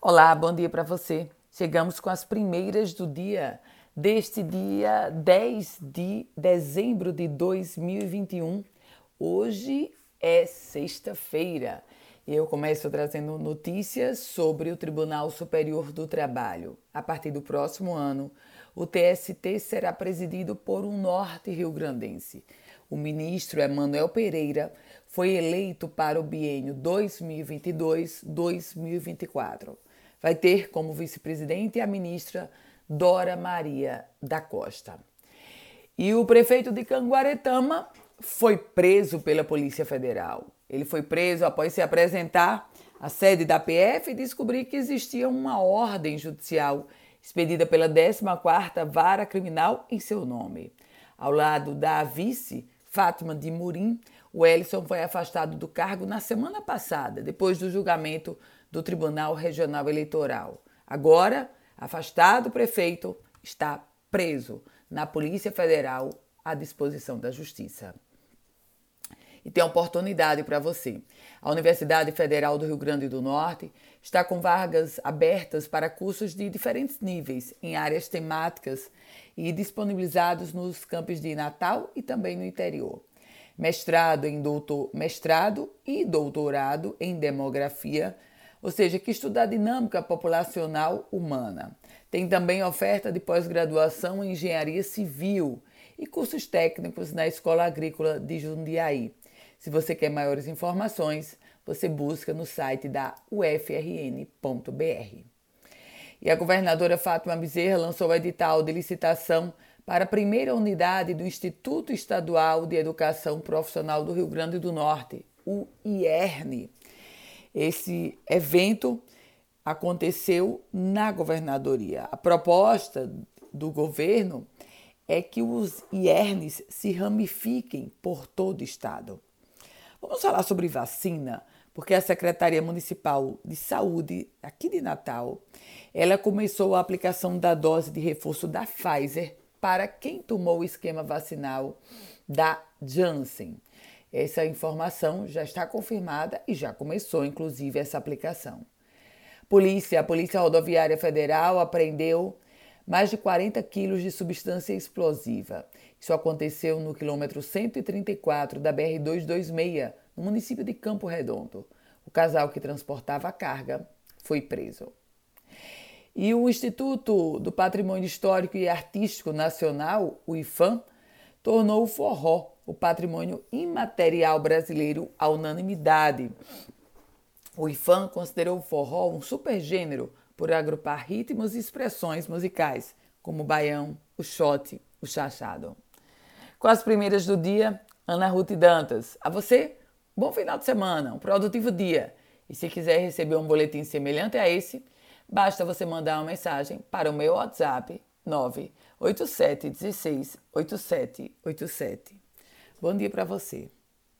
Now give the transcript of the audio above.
Olá, bom dia para você. Chegamos com as primeiras do dia deste dia 10 de dezembro de 2021. Hoje é sexta-feira eu começo trazendo notícias sobre o Tribunal Superior do Trabalho. A partir do próximo ano, o TST será presidido por um norte rio-grandense. O ministro Emanuel Pereira foi eleito para o biênio 2022-2024 vai ter como vice-presidente a ministra Dora Maria da Costa. E o prefeito de Canguaretama foi preso pela Polícia Federal. Ele foi preso após se apresentar à sede da PF e descobrir que existia uma ordem judicial expedida pela 14ª Vara Criminal em seu nome. Ao lado da vice, Fátima de Murim, o Ellison foi afastado do cargo na semana passada, depois do julgamento do Tribunal Regional Eleitoral. Agora, afastado o prefeito, está preso na Polícia Federal à disposição da Justiça. E tem oportunidade para você. A Universidade Federal do Rio Grande do Norte está com vagas abertas para cursos de diferentes níveis em áreas temáticas e disponibilizados nos campos de Natal e também no interior. Mestrado em doutor, mestrado e doutorado em demografia ou seja, que estuda a dinâmica populacional humana. Tem também oferta de pós-graduação em engenharia civil e cursos técnicos na Escola Agrícola de Jundiaí. Se você quer maiores informações, você busca no site da ufrn.br. E a governadora Fátima Bezerra lançou o edital de licitação para a primeira unidade do Instituto Estadual de Educação Profissional do Rio Grande do Norte, o IERN. Esse evento aconteceu na governadoria. A proposta do governo é que os IERNs se ramifiquem por todo o estado. Vamos falar sobre vacina, porque a Secretaria Municipal de Saúde aqui de Natal, ela começou a aplicação da dose de reforço da Pfizer para quem tomou o esquema vacinal da Janssen. Essa informação já está confirmada e já começou, inclusive, essa aplicação. Polícia, a Polícia Rodoviária Federal apreendeu mais de 40 quilos de substância explosiva. Isso aconteceu no quilômetro 134 da BR-226, no município de Campo Redondo. O casal que transportava a carga foi preso. E o Instituto do Patrimônio Histórico e Artístico Nacional, o IFAM, tornou o forró o patrimônio imaterial brasileiro à unanimidade. O IFAM considerou o forró um supergênero por agrupar ritmos e expressões musicais, como o baião, o shot, o chachado. Com as primeiras do dia, Ana Ruth Dantas. A você, bom final de semana, um produtivo dia. E se quiser receber um boletim semelhante a esse, basta você mandar uma mensagem para o meu WhatsApp 987 16 8787. Bom dia para você.